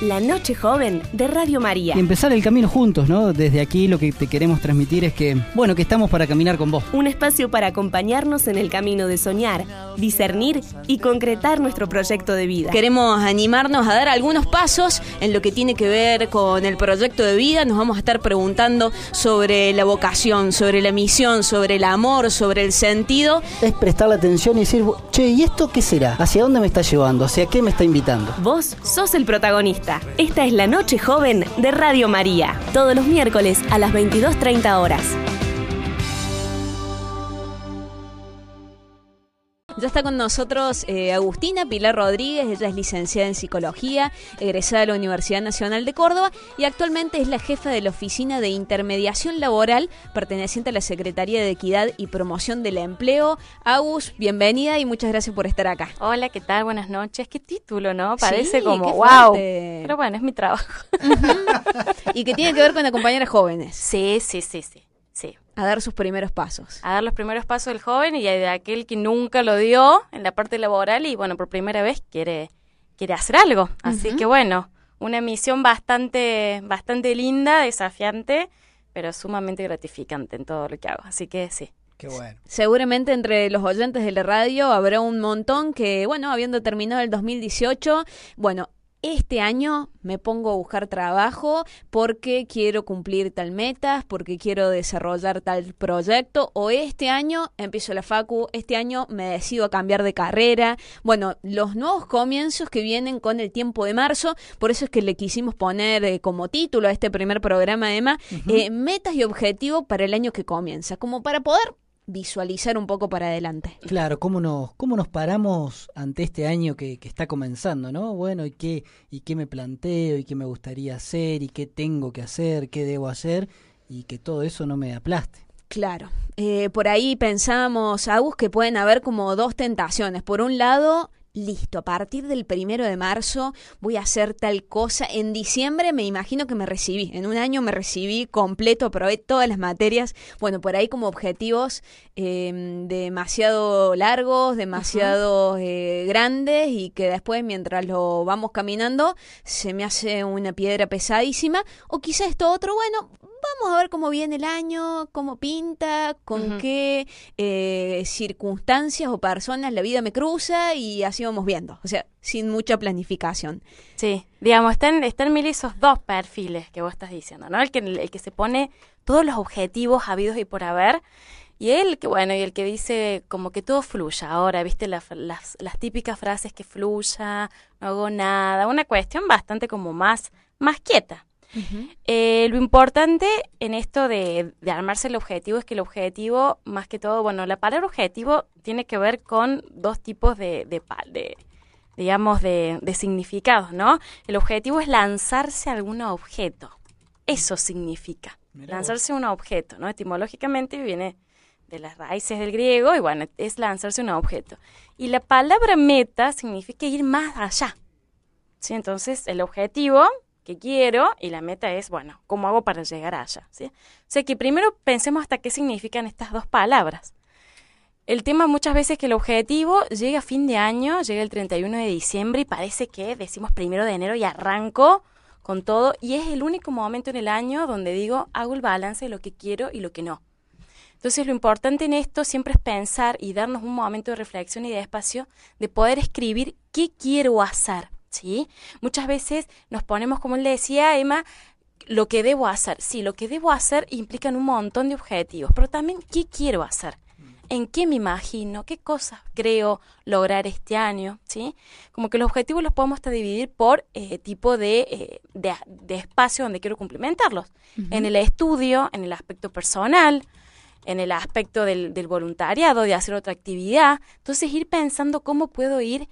La Noche Joven de Radio María. Y empezar el camino juntos, ¿no? Desde aquí lo que te queremos transmitir es que, bueno, que estamos para caminar con vos. Un espacio para acompañarnos en el camino de soñar, discernir y concretar nuestro proyecto de vida. Queremos animarnos a dar algunos pasos en lo que tiene que ver con el proyecto de vida. Nos vamos a estar preguntando sobre la vocación, sobre la misión, sobre el amor, sobre el sentido. Es prestar atención y decir, che, ¿y esto qué será? ¿Hacia dónde me está llevando? ¿Hacia qué me está invitando? Vos sos el protagonista. Esta es la Noche Joven de Radio María, todos los miércoles a las 22.30 horas. Ya está con nosotros eh, Agustina Pilar Rodríguez, ella es licenciada en psicología, egresada de la Universidad Nacional de Córdoba y actualmente es la jefa de la Oficina de Intermediación Laboral perteneciente a la Secretaría de Equidad y Promoción del Empleo. Agus, bienvenida y muchas gracias por estar acá. Hola, ¿qué tal? Buenas noches. Qué título, ¿no? Parece Sí, como wow. Pero bueno, es mi trabajo. y que tiene que ver con acompañar a jóvenes sí, sí, sí, sí. Sí. A dar sus primeros pasos. A dar los primeros pasos del joven y de aquel que nunca lo dio en la parte laboral y bueno, por primera vez quiere, quiere hacer algo. Así que bueno, una misión bastante, bastante linda, desafiante, pero sumamente gratificante en todo lo que hago. Así que sí. Qué bueno. Seguramente entre los oyentes de la radio habrá un montón que, bueno, habiendo terminado el 2018, bueno, este año me pongo a buscar trabajo porque quiero cumplir tal metas, porque quiero desarrollar tal proyecto, o este año empiezo la facu, este año me decido a cambiar de carrera. Bueno, los nuevos comienzos que vienen con el tiempo de marzo, por eso es que le quisimos poner eh, como título a este primer programa, además, eh, metas y objetivos para el año que comienza, como para poder visualizar un poco para adelante. Claro, ¿cómo nos, cómo nos paramos ante este año que, que está comenzando, ¿no? Bueno, ¿y qué, ¿y qué me planteo? ¿Y qué me gustaría hacer? ¿Y qué tengo que hacer? ¿Qué debo hacer? Y que todo eso no me aplaste. Claro, eh, por ahí pensamos, Agus, que pueden haber como dos tentaciones. Por un lado, listo, a partir del primero de marzo voy a hacer tal cosa. En diciembre me imagino que me recibí, en un año me recibí completo, aprobé todas las materias. Bueno, por ahí como objetivos eh, demasiado largos, demasiado eh, grandes y que después mientras lo vamos caminando se me hace una piedra pesadísima. O quizá esto otro, bueno, vamos a ver cómo viene el año, cómo pinta, con qué eh, circunstancias o personas la vida me cruza y así vamos viendo. O sea, sin mucha planificación. Sí, digamos, están, están mil esos dos perfiles que vos estás diciendo, ¿no? El que, el que se pone todos los objetivos habidos y por haber, y el que, bueno, y el que dice como que todo fluya. Ahora, viste la- las, las típicas frases que fluya, no hago nada, una cuestión bastante como más, más quieta. Eh, lo importante en esto de, de armarse el objetivo es que el objetivo, más que todo, bueno, la palabra objetivo tiene que ver con dos tipos de, de, de- digamos, de, de significados, ¿no? El objetivo es lanzarse a algún objeto. Eso significa. Lanzarse a un objeto, ¿no? Etimológicamente viene de las raíces del griego y bueno, es lanzarse a un objeto. Y la palabra meta significa ir más allá. ¿sí? Entonces, el objetivo que quiero y la meta es, bueno, ¿cómo hago para llegar allá? ¿sí? O sea que primero pensemos hasta qué significan estas dos palabras. El tema muchas veces es que el objetivo llega a fin de año, llega el 31 de diciembre y parece que decimos primero de enero y arranco con todo y es el único momento en el año donde digo, hago el balance de lo que quiero y lo que no. Entonces lo importante en esto siempre es pensar y darnos un momento de reflexión y de espacio de poder escribir qué quiero hacer, ¿sí? Muchas veces nos ponemos, como le decía Emma, lo que debo hacer. Sí, lo que debo hacer implican un montón de objetivos, pero también qué quiero hacer. ¿En qué me imagino? ¿Qué cosas creo lograr este año? ¿Sí? Como que los objetivos los podemos hasta dividir por eh, tipo de, eh, de, de espacio donde quiero complementarlos. En el estudio, en el aspecto personal, en el aspecto del, del voluntariado, de hacer otra actividad. Entonces, ir pensando cómo puedo ir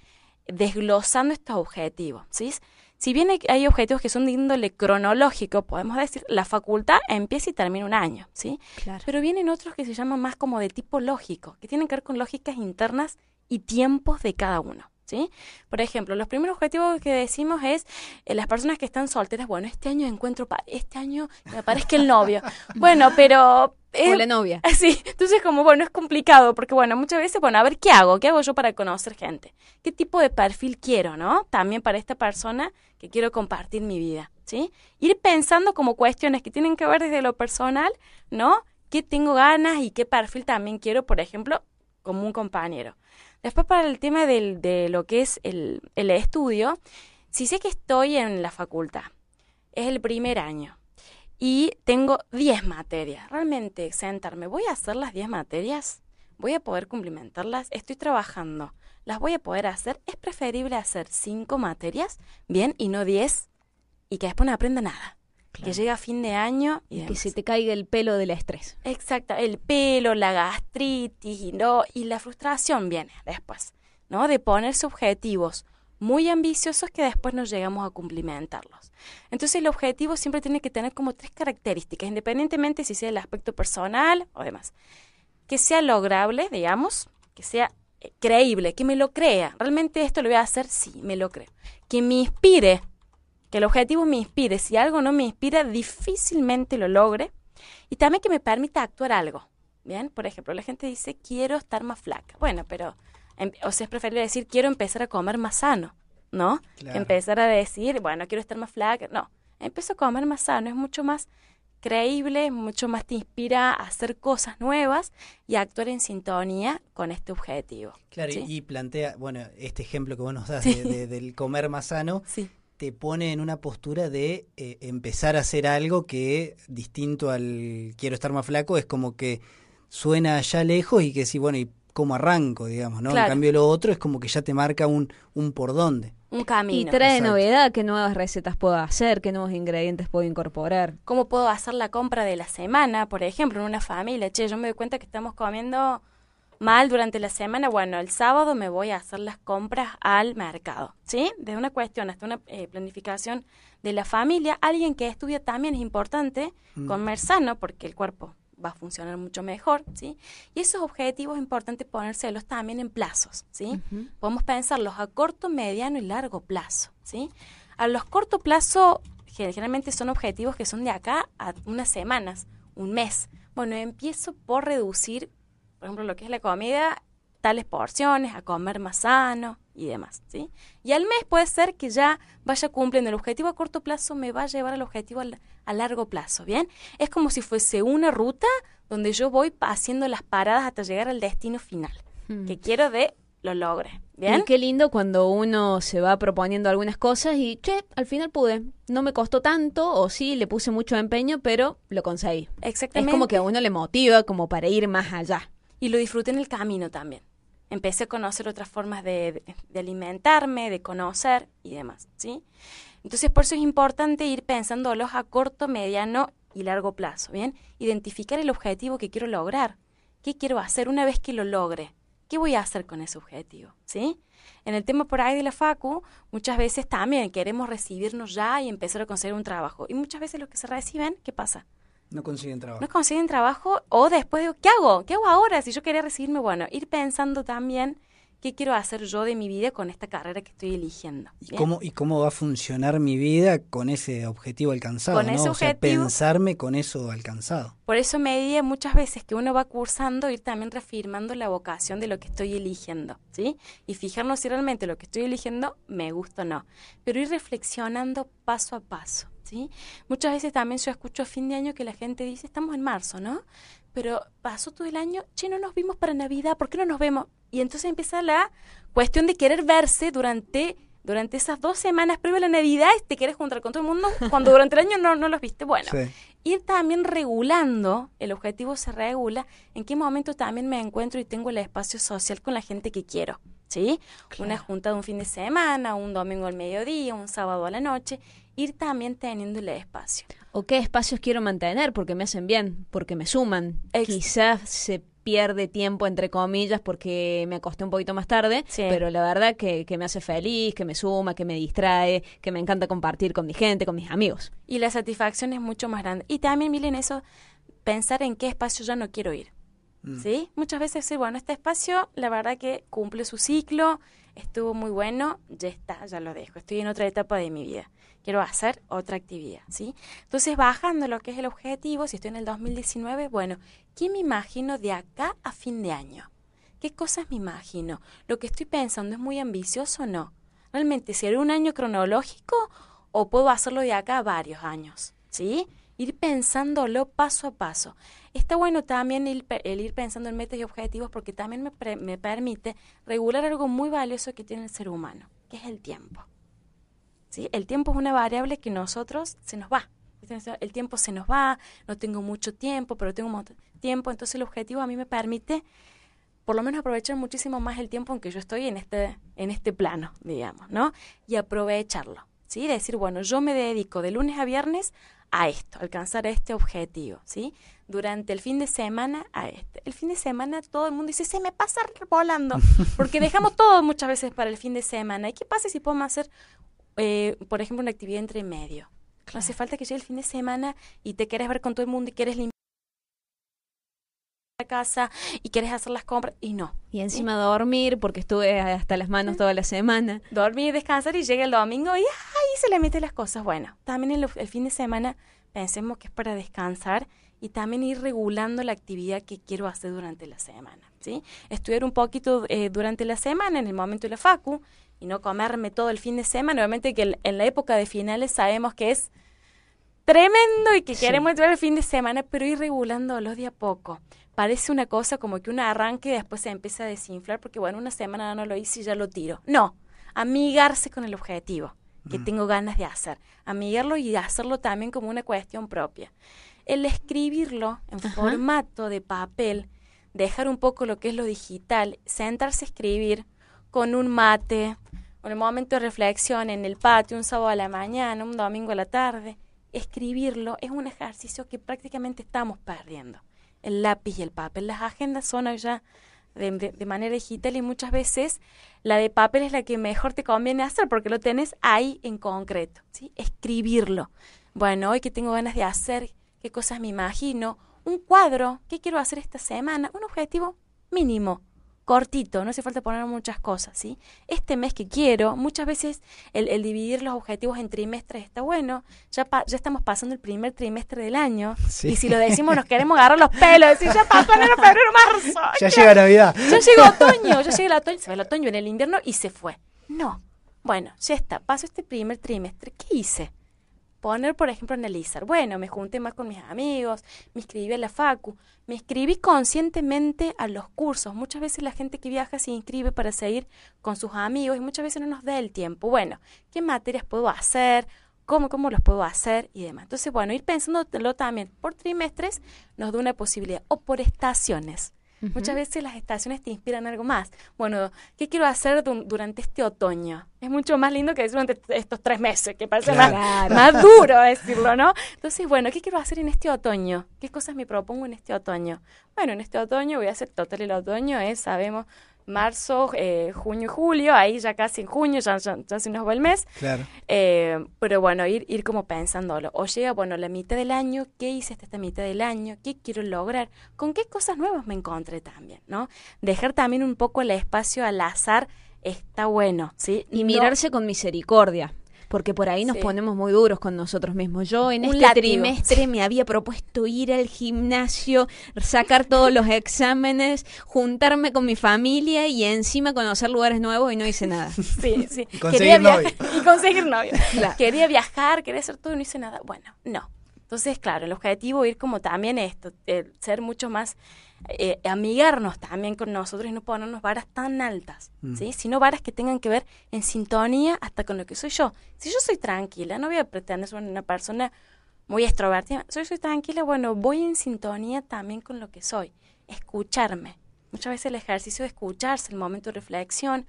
desglosando estos objetivos. ¿sí? Si bien hay- objetivos que son de índole cronológico, podemos decir, la facultad empieza y termina un año, ¿sí? Claro. Pero vienen otros que se llaman más como de tipo lógico, que tienen que ver con lógicas internas y tiempos de cada uno. ¿Sí? Por ejemplo, los primeros objetivos que decimos es eh, las personas que están solteras, bueno, este año encuentro, pa- este año me parezca el novio. Bueno, pero... eh, O la novia. Sí, entonces como, bueno, es complicado porque, bueno, muchas veces, bueno, a ver, ¿qué hago? ¿Qué hago yo para conocer gente? ¿Qué tipo de perfil quiero, no? También para esta persona que quiero compartir mi vida, ¿sí? Ir pensando como cuestiones que tienen que ver desde lo personal, ¿no? ¿Qué tengo ganas y qué perfil también quiero, por ejemplo, como un compañero? Después para el tema de lo que es el, el estudio, si sé que estoy en la facultad, es el primer año, y tengo 10 materias. Realmente sentarme, ¿voy a hacer las 10 materias? ¿Voy a poder cumplimentarlas? Estoy trabajando. ¿Las voy a poder hacer? ¿Es preferible hacer 5 materias? Bien, y no 10 y que después no aprenda nada. Que llegue a fin de año y, Y que se te caiga el pelo del estrés. Exacto, el pelo, la gastritis y, no, y la frustración viene después, ¿no? De ponerse objetivos muy ambiciosos que después no llegamos a cumplimentarlos. Entonces el objetivo siempre tiene que tener como tres características, independientemente si sea el aspecto personal o demás. Que sea lograble, digamos, que sea eh, creíble, que me lo crea. ¿Realmente esto lo voy a hacer? Sí, me lo creo. Que me inspire, que el objetivo me inspire. Si algo no me inspira, difícilmente lo logre. Y también que me permita actuar algo. Bien, por ejemplo, la gente dice quiero estar más flaca. Bueno, pero, em- o sea, es preferible decir quiero empezar a comer más sano, ¿no? Claro. Empezar a decir, bueno, quiero estar más flaca. No, empiezo a comer más sano, es mucho más creíble, mucho más te inspira a hacer cosas nuevas y a actuar en sintonía con este objetivo. Claro, ¿sí? y y plantea, bueno, este ejemplo que vos nos das Sí. de- de- del comer más sano, Sí. Te pone en una postura de eh, empezar a hacer algo que distinto al quiero estar más flaco, es como que suena allá lejos y que sí, bueno, y cómo arranco, digamos, ¿no? Claro. En cambio lo otro es como que ya te marca un, un por dónde. Un Y camino. trae Exacto. novedad, qué nuevas recetas puedo hacer, qué nuevos ingredientes puedo incorporar. ¿Cómo puedo hacer la compra de la semana, por ejemplo, en una familia? Che, yo me doy cuenta que estamos comiendo mal durante la semana. Bueno, el sábado me voy a hacer las compras al mercado, ¿sí? Desde una cuestión hasta una eh, planificación de la familia. Alguien que estudia también es importante comer sano porque el cuerpo va a funcionar mucho mejor, ¿sí? Y esos objetivos es importante ponérselos también en plazos, ¿sí? Podemos pensarlos a corto, mediano y largo plazo, ¿sí? A los corto plazo generalmente son objetivos que son de acá a unas semanas, un mes. Bueno, empiezo por reducir, por ejemplo, lo que es la comida, tales porciones, a comer más sano y demás, ¿sí? Y al mes puede ser que ya vaya cumpliendo el objetivo a corto plazo, me va a llevar al objetivo a largo plazo, ¿bien? Es como si fuese una ruta donde yo voy haciendo las paradas hasta llegar al destino final, que quiero de lo logre, ¿bien? Y qué lindo cuando uno se va proponiendo algunas cosas y, che, al final pude. No me costó tanto, o sí, le puse mucho empeño, pero lo conseguí. Es Exactamente. como que a uno le motiva como para ir más allá. Y lo disfruté en el camino también. Empecé a conocer otras formas de, alimentarme, de conocer y demás, ¿sí? Entonces, por eso es importante ir pensándolos a corto, mediano y largo plazo, ¿bien? Identificar el objetivo que quiero lograr. ¿Qué quiero hacer una vez que lo logre? ¿Qué voy a hacer con ese objetivo? ¿Sí? En el tema por ahí de la FACU, muchas veces también queremos recibirnos ya y empezar a conseguir un trabajo. Y muchas veces los que se reciben, ¿qué pasa? No consiguen trabajo. no consiguen trabajo o después digo, ¿qué hago? ¿Qué hago ahora? Si yo quería recibirme, bueno, ir pensando también qué quiero hacer yo de mi vida con esta carrera que estoy eligiendo. ¿Y cómo, ¿Y cómo va a funcionar mi vida con ese objetivo alcanzado? Con ¿no? ese O sea, objetivo- pensarme con eso alcanzado. Por eso me di muchas veces que uno va cursando, ir también reafirmando la vocación de lo que estoy eligiendo, ¿sí? Y fijarnos si realmente lo que estoy eligiendo me gusta o no. Pero ir reflexionando paso a paso, ¿sí? Muchas veces también yo escucho a fin de año que la gente dice, estamos en marzo, ¿no? Pero pasó todo el año, che, no nos vimos para Navidad, ¿por qué no nos vemos? Y entonces empieza la cuestión de querer verse durante durante esas dos semanas previo a la Navidad y te quieres juntar con todo el mundo cuando durante el año no, no los viste. Bueno, Sí. ir también regulando, el objetivo se regula, en qué momento también me encuentro y tengo el espacio social con la gente que quiero, ¿sí? Una junta de un fin de semana, un domingo al mediodía, un sábado a la noche, ir también teniendo el espacio. ¿O qué espacios quiero mantener? Porque me hacen bien, porque me suman. Ex- Quizás se pierde tiempo, entre comillas, porque me acosté un poquito más tarde, Sí. pero la verdad que, que me hace feliz, que me suma, que me distrae, que me encanta compartir con mi gente, con mis amigos. Y la satisfacción es mucho más grande. Y también, miren eso, pensar en qué espacio ya no quiero ir. ¿Sí? Muchas veces decir, bueno, este espacio, la verdad que cumple su ciclo, estuvo muy bueno, ya está, ya lo dejo. Estoy en otra etapa de mi vida. Quiero hacer otra actividad, ¿sí? Entonces, bajando lo que es el objetivo, si estoy en el 2019, bueno, ¿qué me imagino de acá a fin de año? ¿Qué cosas me imagino? ¿Lo que estoy pensando es muy ambicioso o no? ¿Realmente será un año cronológico o puedo hacerlo de acá varios años? ¿Sí? Ir pensándolo paso a paso. Está bueno también el, ir pensando en metas y objetivos porque también me, me permite regular algo muy valioso que tiene el ser humano, que es el tiempo. ¿Sí? El tiempo es una variable que nosotros se nos va. El tiempo se nos va, no tengo mucho tiempo, pero tengo mucho tiempo, entonces el objetivo a mí me permite por lo menos aprovechar muchísimo más el tiempo en que yo estoy en este, en este plano, digamos, ¿no? Y aprovecharlo, ¿sí? Decir, bueno, yo me dedico de lunes a viernes a esto, alcanzar este objetivo, ¿sí? Durante el fin de semana a este. El fin de semana todo el mundo dice, se me pasa volando, porque dejamos todo muchas veces para el fin de semana. ¿Y qué pasa si podemos hacer, eh, por ejemplo, una actividad entre medio? No hace falta que llegue el fin de semana y te quieres ver con todo el mundo y quieres limpiar casa y quieres hacer las compras y no. Y encima dormir porque estuve hasta las manos toda la semana. Dormir, descansar y llega el domingo y ahí se le meten las cosas. Bueno, también el, el, fin de semana pensemos que es para descansar y también ir regulando la actividad que quiero hacer durante la semana. ¿sí? Estudiar un poquito eh, durante la semana en el momento de la facu y no comerme todo el fin de semana. Obviamente que en la época de finales sabemos que es tremendo y que queremos entrar el fin de semana, pero ir regulándolo de a poco parece una cosa como que uno arranque y después se empieza a desinflar porque, bueno, una semana no lo hice y ya lo tiro. No, amigarse con el objetivo que tengo ganas de hacer. Amigarlo y hacerlo también como una cuestión propia. El escribirlo en formato de papel, dejar un poco lo que es lo digital, sentarse a escribir con un mate, con el momento de reflexión en el patio, un sábado a la mañana, un domingo a la tarde, escribirlo es un ejercicio que prácticamente estamos perdiendo el lápiz y el papel. Las agendas son ya de, manera digital y muchas veces la de papel es la que mejor te conviene hacer porque lo tenés ahí en concreto, ¿sí? Escribirlo. Bueno, hoy que tengo ganas de hacer, qué cosas me imagino, un cuadro, qué quiero hacer esta semana, un objetivo mínimo cortito, no hace falta poner muchas cosas, ¿sí? Este mes que quiero, muchas veces el, dividir los objetivos en trimestres está bueno, ya, ya estamos pasando el primer trimestre del año, y si lo decimos nos queremos agarrar los pelos, decir, ya pasó enero, febrero, marzo. Ya llega Navidad. Ya llegó otoño, ya llega el otoño, se va el otoño en el invierno y se fue. No, bueno, ya está, paso este primer trimestre, ¿qué hice? Poner, por ejemplo, analizar. Bueno, me junté más con mis amigos, me inscribí a la FACU, me inscribí conscientemente a los cursos. Muchas veces la gente que viaja se inscribe para seguir con sus amigos y muchas veces no nos da el tiempo. Bueno, ¿qué materias puedo hacer? ¿Cómo, cómo los puedo hacer? Y demás. Entonces, bueno, ir pensándolo también por trimestres nos da una posibilidad o por estaciones. Muchas veces las estaciones te inspiran algo más. Bueno, ¿qué quiero hacer durante este otoño? Es mucho más lindo que decir durante estos tres meses, que parece más, más, duro decirlo, ¿no? Entonces, bueno, ¿qué quiero hacer en este otoño? ¿Qué cosas me propongo en este otoño? Bueno, en este otoño voy a hacer total el otoño, es, sabemos, marzo, eh, junio y julio, ahí ya casi en junio, ya, ya, se nos va el mes. Claro. Eh, pero bueno, ir, ir como pensándolo. O llega, bueno, la mitad del año, ¿qué hice hasta esta mitad del año? ¿Qué quiero lograr? ¿Con qué cosas nuevas me encontré también? ¿no? Dejar también un poco el espacio al azar está bueno, ¿sí? Y mirarse con misericordia porque por ahí nos ponemos muy duros con nosotros mismos. Yo en este trimestre me había propuesto ir al gimnasio, sacar todos los exámenes, juntarme con mi familia y encima conocer lugares nuevos y no hice nada. Sí, sí. Y conseguir novio. Y conseguir novio. Quería viajar, quería hacer todo y no hice nada. Bueno, no. Entonces, claro, el objetivo es ir como también esto, eh, ser mucho más, eh, amigarnos también con nosotros y no ponernos varas tan altas, mm. ¿sí? Sino varas que tengan que ver en sintonía hasta con lo que soy yo. Si yo soy tranquila, no voy a pretender ser una persona muy extrovertida, soy, soy tranquila, bueno, voy en sintonía también con lo que soy. Escucharme. Muchas veces el ejercicio de escucharse, el momento de reflexión,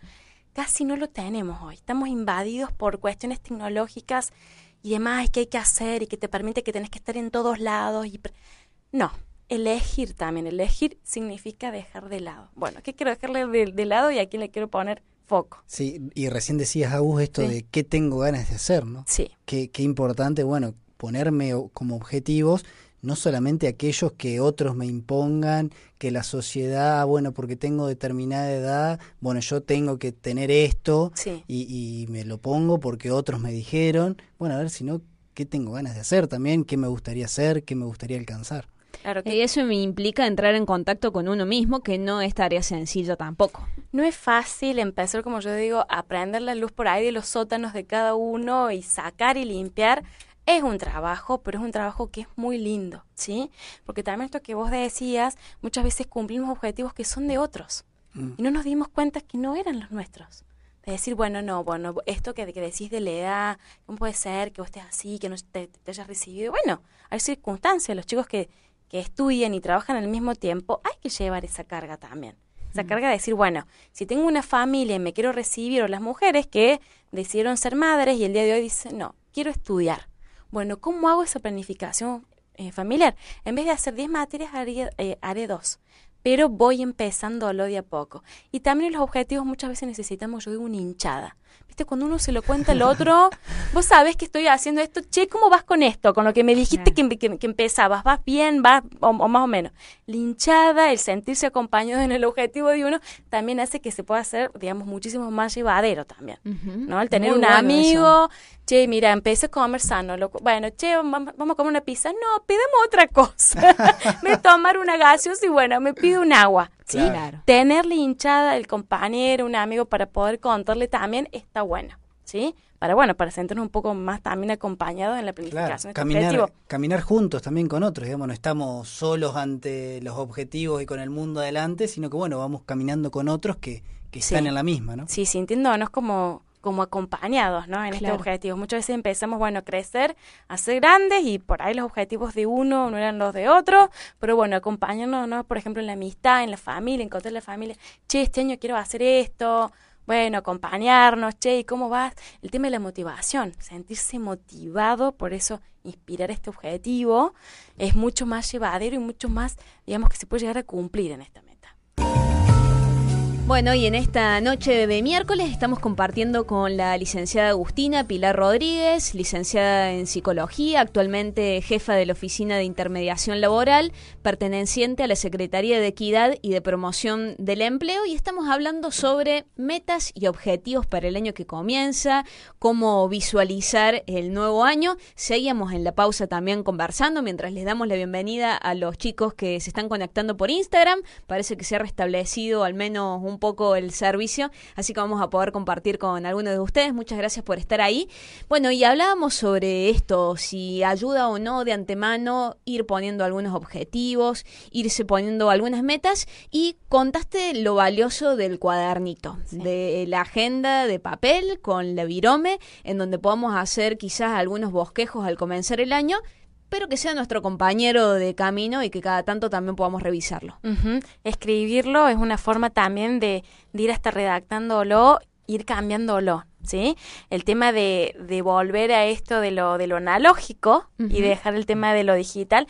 casi no lo tenemos hoy. Estamos invadidos por cuestiones tecnológicas y demás que hay que hacer y que te permite que tenés que estar en todos lados. Y no, elegir también. Elegir significa dejar de lado. Bueno, ¿qué quiero dejarle de, lado y a quién le quiero poner foco? Sí, y recién decías, Agus, esto de qué tengo ganas de hacer, ¿no? Sí. Qué, qué importante, bueno, ponerme como objetivos no solamente aquellos que otros me impongan, que la sociedad, bueno, porque tengo determinada edad, bueno, yo tengo que tener esto Sí. y, y me lo pongo porque otros me dijeron, bueno, a ver, si no, ¿qué tengo ganas de hacer también? ¿Qué me gustaría hacer? ¿Qué me gustaría alcanzar? Claro que Y eso me implica entrar en contacto con uno mismo, que no es tarea sencilla tampoco. no es fácil empezar, como yo digo, a prender la luz por ahí de los sótanos de cada uno y sacar y limpiar. Es un trabajo, pero es un trabajo que es muy lindo, ¿sí? Porque también esto que vos decías, muchas veces cumplimos objetivos que son de otros Mm. y no nos dimos cuenta que no eran los nuestros. De decir, bueno, no, bueno, esto que, que decís de la edad, ¿cómo puede ser que vos estés así, que no te, te hayas recibido? Bueno, hay circunstancias, los chicos que, que estudian y trabajan al mismo tiempo, hay que llevar esa carga también. Esa carga de decir, bueno, si tengo una familia y me quiero recibir, o las mujeres que decidieron ser madres y el día de hoy dicen, no, quiero estudiar. Bueno, ¿cómo hago esa planificación eh, familiar? En vez de hacer 10 materias, haré, eh, haré dos. Pero voy empezándolo de a poco. Y también los objetivos muchas veces necesitamos, yo digo, una hinchada. ¿Viste? Cuando uno se lo cuenta al otro, vos sabés que estoy haciendo esto, che, ¿cómo vas con esto? Con lo que me dijiste que, que- que empezabas, ¿vas bien? ¿Vas o, o más o menos? La hinchada, el sentirse acompañado en el objetivo de uno, también hace que se pueda hacer, digamos, muchísimo más llevadero también. ¿no? El tener Muy un bueno amigo, che, mira, empecé a comer sano, loco. bueno, che, vam- vamos a comer una pizza, no, pidamos otra cosa. me tomar una gaseosa y bueno, me pido un agua, ¿sí? Claro. Tenerle hinchada el compañero, un amigo para poder contarle también está bueno, ¿sí? Para, bueno, para sentirnos un poco más también acompañados en la Claro, planificación de este caminar, caminar juntos también con otros, digamos, no estamos solos ante los objetivos y con el mundo adelante, sino que bueno, vamos caminando con otros que, que Sí. están en la misma, ¿no? Sí, sintiéndonos como, como acompañados, ¿no? En este Claro. objetivo. Muchas veces empezamos, bueno, a crecer, a ser grandes y por ahí los objetivos de uno no eran los de otro, pero bueno, acompañarnos, ¿no? Por ejemplo, en la amistad, en la familia, encontrar la familia, che, este año quiero hacer esto, bueno, acompañarnos, che, ¿y cómo vas? El tema de la motivación, sentirse motivado, por eso inspirar este objetivo es mucho más llevadero y mucho más, digamos, que se puede llegar a cumplir en esta meta. Bueno, y en esta noche de miércoles estamos compartiendo con la licenciada Agustina Pilar Rodríguez, licenciada en psicología, actualmente jefa de la Oficina de Intermediación Laboral, perteneciente a la Secretaría de Equidad y de Promoción del Empleo, y estamos hablando sobre metas y objetivos para el año que comienza, cómo visualizar el nuevo año. Seguíamos en la pausa también conversando mientras les damos la bienvenida a los chicos que se están conectando por Instagram. Parece que se ha restablecido al menos un poco el servicio, así que vamos a poder compartir con algunos de ustedes. Muchas gracias por estar ahí. Bueno, y hablábamos sobre esto, si ayuda o no de antemano ir poniendo algunos objetivos, irse poniendo algunas metas y contaste lo valioso del cuadernito, de la agenda de papel con la virome, en donde podamos hacer quizás algunos bosquejos al comenzar el año, pero que sea nuestro compañero de camino y que cada tanto también podamos revisarlo. Escribirlo es una forma también de, de ir hasta redactándolo, ir cambiándolo, ¿sí? El tema de, de volver a esto de lo, de lo analógico y dejar el tema de lo digital,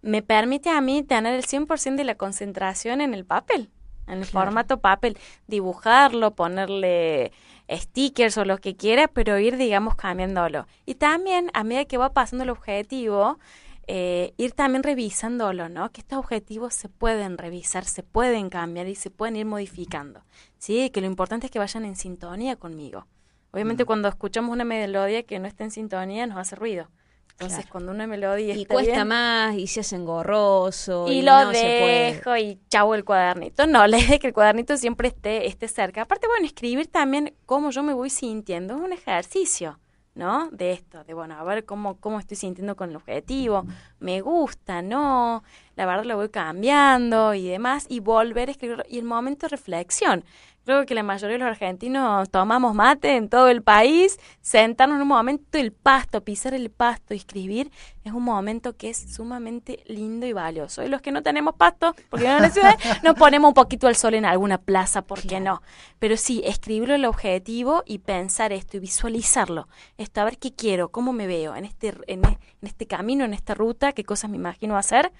me permite a mí tener el 100% de la concentración en el papel, en el Claro. formato papel, dibujarlo, ponerle stickers o lo que quiera, pero ir, digamos, cambiándolo. Y también, a medida que va pasando el objetivo, eh, ir también revisándolo, ¿no? Que estos objetivos se pueden revisar, se pueden cambiar y se pueden ir modificando, ¿sí? Que lo importante es que vayan en sintonía conmigo. Obviamente cuando escuchamos una melodía que no está en sintonía nos hace ruido. Entonces Claro. cuando una melodía Y está cuesta bien, más y se hace engorroso. y, Y, lo no se puede. dejo y chavo el cuadernito. No, la idea es que el cuadernito siempre esté, esté cerca. Aparte, bueno, escribir también cómo yo me voy sintiendo es un ejercicio, ¿no? De esto, de bueno, a ver cómo, cómo estoy sintiendo con el objetivo, me gusta, no, la verdad lo voy cambiando y demás, y volver a escribir, y el momento de reflexión. Creo que la mayoría de los argentinos tomamos mate en todo el país, sentarnos en un momento el pasto, pisar el pasto escribir es un momento que es sumamente lindo y valioso. Y los que no tenemos pasto, porque no en la ciudad, nos ponemos un poquito al sol en alguna plaza, ¿por qué no? Pero sí, escribirlo el objetivo y pensar esto y visualizarlo. Esto, a ver qué quiero, cómo me veo en este, en, en este camino, en esta ruta, qué cosas me imagino hacer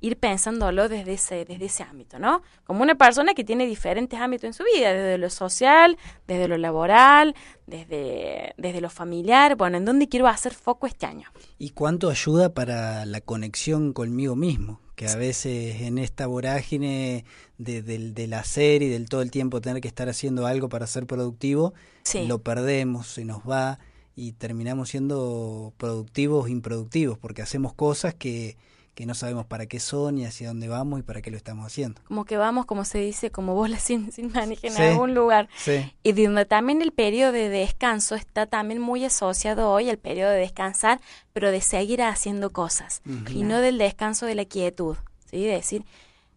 ir pensándolo desde ese, desde ese ámbito, ¿no? Como una persona que tiene diferentes ámbitos en su vida, desde lo social, desde lo laboral, desde, desde lo familiar, bueno, ¿en dónde quiero hacer foco este año? ¿Y cuánto ayuda para la conexión conmigo mismo? Que a veces en esta vorágine de, del, del hacer y del todo el tiempo tener que estar haciendo algo para ser productivo, Sí. lo perdemos, se nos va y terminamos siendo productivos improductivos porque hacemos cosas que, que no sabemos para qué son y hacia dónde vamos y para qué lo estamos haciendo. Como que vamos, como se dice, como bola sin, sin manija en Sí. algún lugar. Sí. Y de donde también el periodo de descanso está también muy asociado hoy al periodo de descansar, pero de seguir haciendo cosas y no del descanso de la quietud, ¿sí? De decir,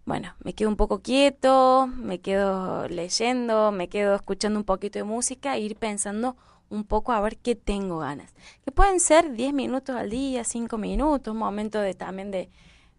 bueno, me quedo un poco quieto, me quedo leyendo, me quedo escuchando un poquito de música e ir pensando un poco a ver qué tengo ganas. Que pueden ser 10 minutos al día, 5 minutos, un momento de también de,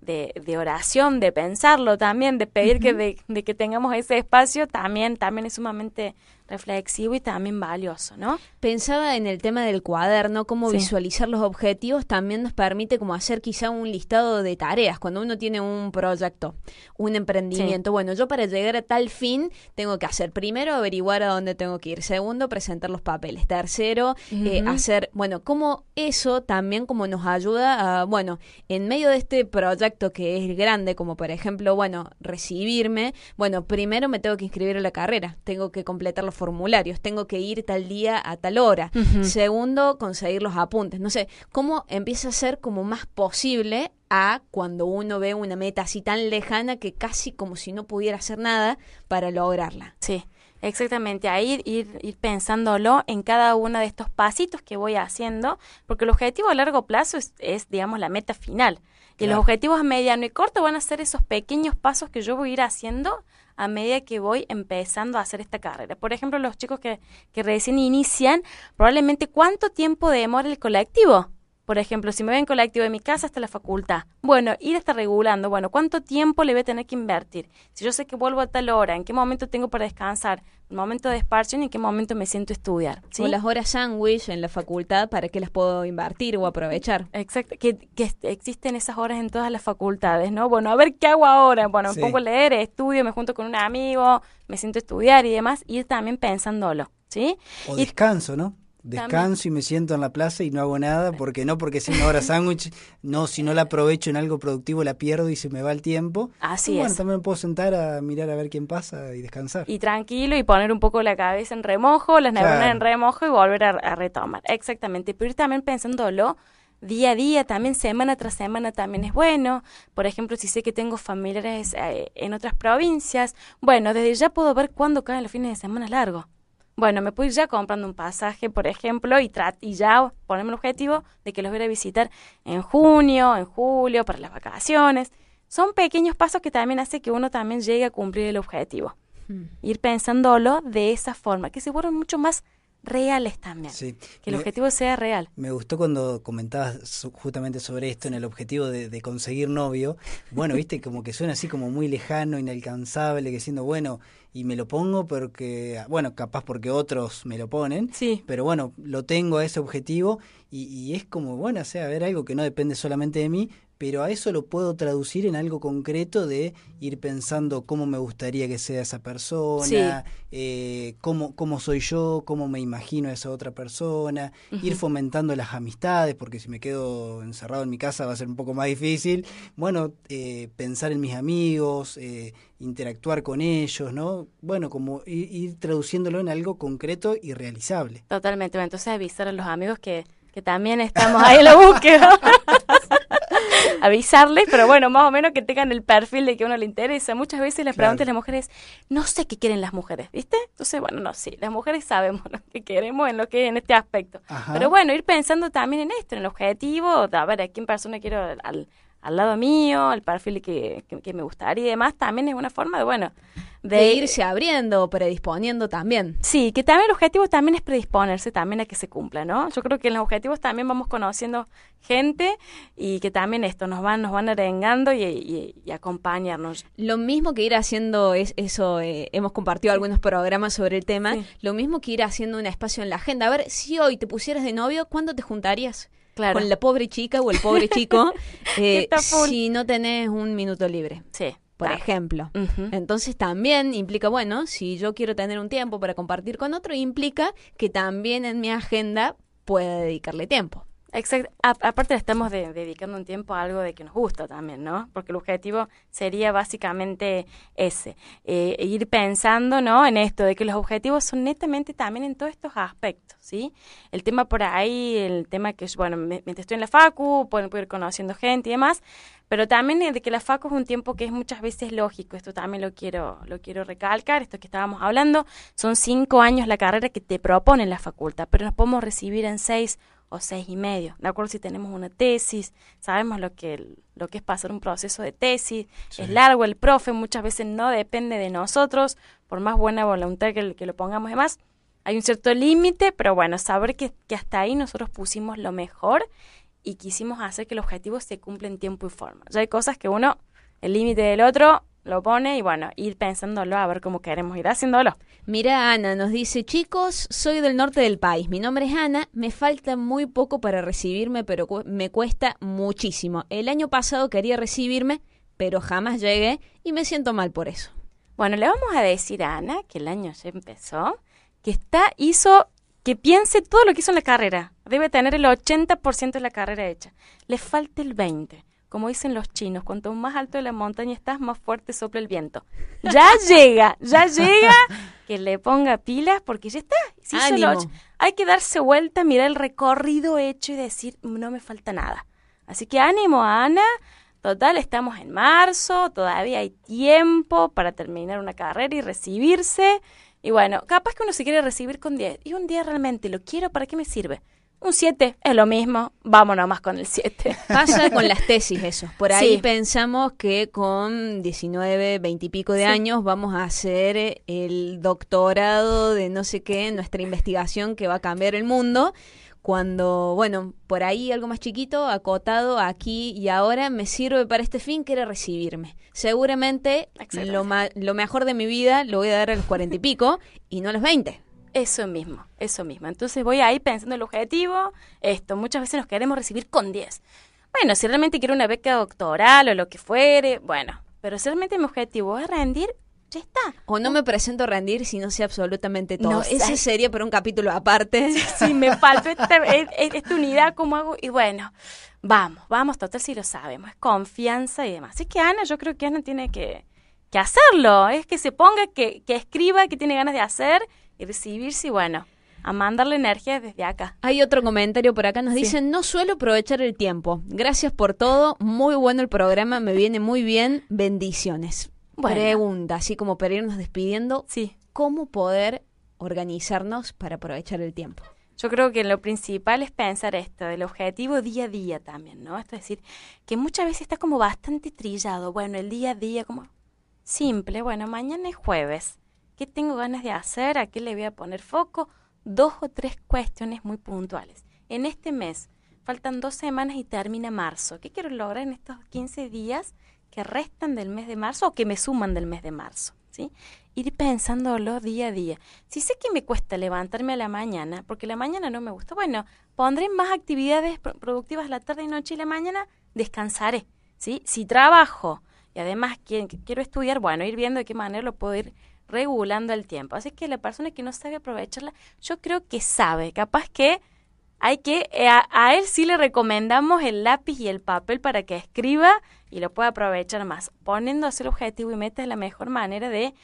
de, de oración, de pensarlo también, de pedir que, de, de que tengamos ese espacio, también, también es sumamente reflexivo y también valioso, ¿no? Pensaba en el tema del cuaderno, cómo Sí. visualizar los objetivos también nos permite como hacer quizá un listado de tareas cuando uno tiene un proyecto, un emprendimiento. Bueno, yo para llegar a tal fin tengo que hacer primero averiguar a dónde tengo que ir, segundo presentar los papeles, tercero eh, hacer, bueno, cómo eso también como nos ayuda a, bueno, en medio de este proyecto que es grande, como por ejemplo, bueno, recibirme, bueno, primero me tengo que inscribir a la carrera, tengo que completar los formularios, tengo que ir tal día a tal hora. Segundo, conseguir los apuntes. No sé, cómo empieza a ser como más posible a cuando uno ve una meta así tan lejana que casi como si no pudiera hacer nada para lograrla. Sí, exactamente. Ahí ir, ir pensándolo en cada uno de estos pasitos que voy haciendo, porque el objetivo a largo plazo es, es, digamos, la meta final. Y los objetivos a mediano y corto van a ser esos pequeños pasos que yo voy a ir haciendo a medida que voy empezando a hacer esta carrera. Por ejemplo, los chicos que, que recién inician, probablemente cuánto tiempo demora el colectivo. Por ejemplo, si me voy en colectivo de mi casa hasta la facultad, bueno, ir hasta regulando, bueno, ¿cuánto tiempo le voy a tener que invertir? Si yo sé que vuelvo a tal hora, ¿en qué momento tengo para descansar? ¿Un momento de despacho y en qué momento me siento a estudiar? ¿sí? O las horas sándwich en la facultad, ¿para qué las puedo invertir o aprovechar? Exacto, que, existen esas horas en todas las facultades, ¿no? Bueno, a ver qué hago ahora. Bueno, me Sí. pongo a leer, estudio, me junto con un amigo, me siento a estudiar y demás, ir también pensándolo, ¿sí? O Y- descanso, ¿no? Descanso y me siento en la plaza y no hago nada, porque no porque sea una hora sándwich, no, si no la aprovecho en algo productivo la pierdo y se me va el tiempo. Así Y bueno, es. también me puedo sentar a mirar a ver quién pasa y descansar. y tranquilo y poner un poco la cabeza en remojo, las neuronas Claro. en remojo y volver a, a retomar. Exactamente, pero ir también pensándolo día a día, también semana tras semana también es bueno. Por ejemplo, si sé que tengo familiares eh, en otras provincias, bueno, desde ya puedo ver cuándo caen los fines de semana largos. Bueno, me puedo ir ya comprando un pasaje, por ejemplo, y, tra- y ya ponerme el objetivo de que los voy a visitar en junio, en julio, para las vacaciones. Son pequeños pasos que también hace que uno también llegue a cumplir el objetivo ir pensándolo de esa forma, que se vuelvan mucho más reales también. Sí. Que el Me- objetivo sea real. Me gustó cuando comentabas justamente sobre esto en el objetivo de, de conseguir novio. Bueno, viste, como que suena así como muy lejano, inalcanzable, que siendo bueno, y me lo pongo porque, bueno, capaz porque otros me lo ponen, Sí. pero bueno, lo tengo a ese objetivo y, y es como, bueno, o sea, ver, algo que no depende solamente de mí, pero a eso lo puedo traducir en algo concreto de ir pensando cómo me gustaría que sea esa persona, eh, cómo, cómo soy yo, cómo me imagino a esa otra persona, ir fomentando las amistades, porque si me quedo encerrado en mi casa va a ser un poco más difícil. Bueno, eh, pensar en mis amigos, eh, interactuar con ellos, ¿no? Bueno, como ir, ir traduciéndolo en algo concreto y realizable. Totalmente. Entonces avisar a los amigos que, que también estamos ahí en la búsqueda. Avisarles, pero bueno, más o menos que tengan el perfil de que a uno le interesa. Muchas veces les Claro. preguntan a las mujeres, no sé qué quieren las mujeres, ¿viste? Entonces, bueno, no, sí, las mujeres sabemos lo que queremos en lo que en este aspecto. Ajá. Pero bueno, ir pensando también en esto, en el objetivo, a ver a quién persona quiero al, al lado mío, al perfil que, que, que me gustaría y demás, también es una forma de, bueno, de, De irse abriendo, predisponiendo también. Sí, que también el objetivo también es predisponerse también a que se cumpla, ¿no? Yo creo que en los objetivos también vamos conociendo gente y que también esto nos van, nos van arengando y, y, y acompañarnos. Lo mismo que ir haciendo es eso, eh, hemos compartido algunos programas sobre el tema, Sí. lo mismo que ir haciendo un espacio en la agenda. A ver, si hoy te pusieras de novio, ¿cuándo te juntarías? Claro. con la pobre chica o el pobre chico eh, si no tenés un minuto libre, Sí. por claro. ejemplo. Entonces también implica, bueno, si yo quiero tener un tiempo para compartir con otro, implica que también en mi agenda pueda dedicarle tiempo. Exacto. A- aparte estamos de- dedicando un tiempo a algo de que nos gusta también, ¿no? Porque el objetivo sería básicamente ese, eh, ir pensando, ¿no? En esto, de que los objetivos son netamente también en todos estos aspectos, ¿sí? El tema por ahí, el tema que, bueno, mientras estoy en la facu, puedo, ir conociendo gente y demás, pero también de que la facu es un tiempo que es muchas veces lógico, esto también lo quiero, lo quiero recalcar, esto que estábamos hablando, son cinco años la carrera que te propone la facultad, pero nos podemos recibir en seis o seis y medio, ¿de acuerdo? Si tenemos una tesis, sabemos lo que, lo que es pasar un proceso de tesis, es largo el profe, muchas veces no depende de nosotros, por más buena voluntad que, que lo pongamos y demás, hay un cierto límite, pero bueno, saber que, que hasta ahí nosotros pusimos lo mejor y quisimos hacer que el objetivo se cumpla en tiempo y forma. Ya hay cosas que uno, el límite del otro, lo pone y bueno, ir pensándolo a ver cómo queremos ir haciéndolo. Mira, Ana nos dice, chicos, soy del norte del país, mi nombre es Ana, me falta muy poco para recibirme, pero cu- me cuesta muchísimo. El año pasado quería recibirme, pero jamás llegué y me siento mal por eso. Bueno, le vamos a decir a Ana que el año ya empezó, que está, hizo, que piense todo lo que hizo en la carrera. Debe tener el 80% de la carrera hecha. Le falta el 20%. Como dicen los chinos, cuanto más alto de la montaña estás, más fuerte sopla el viento. Ya llega, ya llega, que le ponga pilas porque ya está. ocho. Hay que darse vuelta, mirar el recorrido hecho y decir, no me falta nada. Así que ánimo, Ana. Total, estamos en marzo, todavía hay tiempo para terminar una carrera y recibirse. Y bueno, capaz que uno se quiere recibir con 10. Y un día realmente lo quiero, ¿para qué me sirve? Un 7 es lo mismo, vámonos más con el 7. Pasa con las tesis eso. Por ahí Sí. pensamos que con 19, 20 y pico de Sí. años vamos a hacer eh, el doctorado de no sé qué, nuestra investigación que va a cambiar el mundo. Cuando, bueno, por ahí algo más chiquito, acotado aquí y ahora, me sirve para este fin que era recibirme. Seguramente lo, ma- lo mejor de mi vida lo voy a dar a los 40 y pico y no a los 20. Eso mismo, eso mismo. Entonces voy ahí pensando el objetivo, esto, muchas veces nos queremos recibir con 10. Bueno, si realmente quiero una beca doctoral o lo que fuere, bueno, pero si realmente mi objetivo es rendir, ya está. O no me presento a rendir si no sé absolutamente todo. No Ese sería para un capítulo aparte. Si me faltó esta, e- e- esta unidad, ¿cómo hago? Y bueno, vamos, vamos, total, si lo sabemos, es confianza y demás. Así que Ana, yo creo que Ana tiene que, que hacerlo, es que se ponga, que, que escriba, que tiene ganas de hacer y recibirse y bueno, a mandarle energía desde acá. Hay otro comentario por acá, nos Sí. dicen, no suelo aprovechar el tiempo. Gracias por todo, muy bueno el programa, me viene muy bien, bendiciones. Bueno. Pregunta, así como para irnos despidiendo, Sí. ¿cómo poder organizarnos para aprovechar el tiempo? Yo creo que lo principal es pensar esto, del objetivo día a día también, ¿no? Esto es decir, que muchas veces está como bastante trillado. Bueno, el día a día como simple. Bueno, mañana es jueves. ¿Qué tengo ganas de hacer? ¿A qué le voy a poner foco? Dos o tres cuestiones muy puntuales. En este mes, faltan dos semanas y termina marzo. ¿Qué quiero lograr en estos 15 días que restan del mes de marzo o que me suman del mes de marzo? ¿Sí? Ir pensándolo día a día. Si sé que me cuesta levantarme a la mañana, porque la mañana no me gusta, bueno, pondré más actividades pro- productivas la tarde y noche y la mañana descansaré. ¿sí? Si trabajo y además qui- quiero estudiar, bueno, ir viendo de qué manera lo puedo ir regulando el tiempo. Así que la persona que no sabe aprovecharla, yo creo que sabe. Capaz que hay que, eh, a, a él sí le recomendamos el lápiz y el papel para que escriba y lo pueda aprovechar más, poniéndose el objetivo y meta de la mejor manera de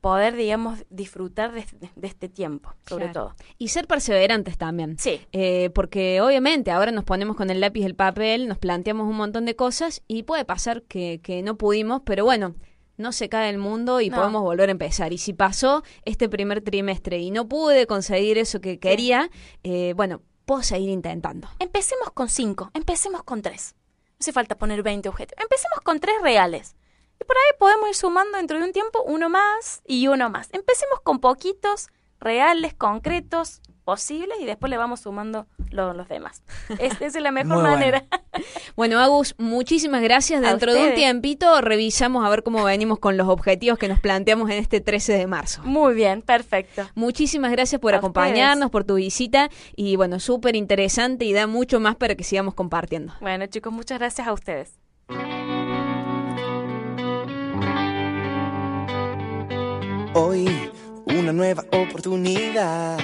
poder, digamos, disfrutar de, de este tiempo, sobre Claro. todo. Y ser perseverantes también. Sí. Eh, porque obviamente ahora nos ponemos con el lápiz y el papel, nos planteamos un montón de cosas y puede pasar que, que no pudimos, pero bueno, no se cae el mundo y No. podemos volver a empezar. Y si pasó este primer trimestre y no pude conseguir eso que quería, eh, bueno, puedo seguir intentando. Empecemos con cinco, empecemos con tres. No hace falta poner 20 objetivos. Empecemos con tres reales. Y por ahí podemos ir sumando dentro de un tiempo uno más y uno más. Empecemos con poquitos, reales, concretos, posibles, y después le vamos sumando lo- los demás. Es- Esa es la mejor bueno. manera. Bueno, Agus, muchísimas gracias. Dentro de un tiempito revisamos a ver cómo venimos con los objetivos que nos planteamos en este 13 de marzo. Muy bien, perfecto. Muchísimas gracias por A acompañarnos, por tu visita y bueno, súper interesante y da mucho más para que sigamos compartiendo. Bueno, chicos, muchas gracias a ustedes. Hoy una nueva oportunidad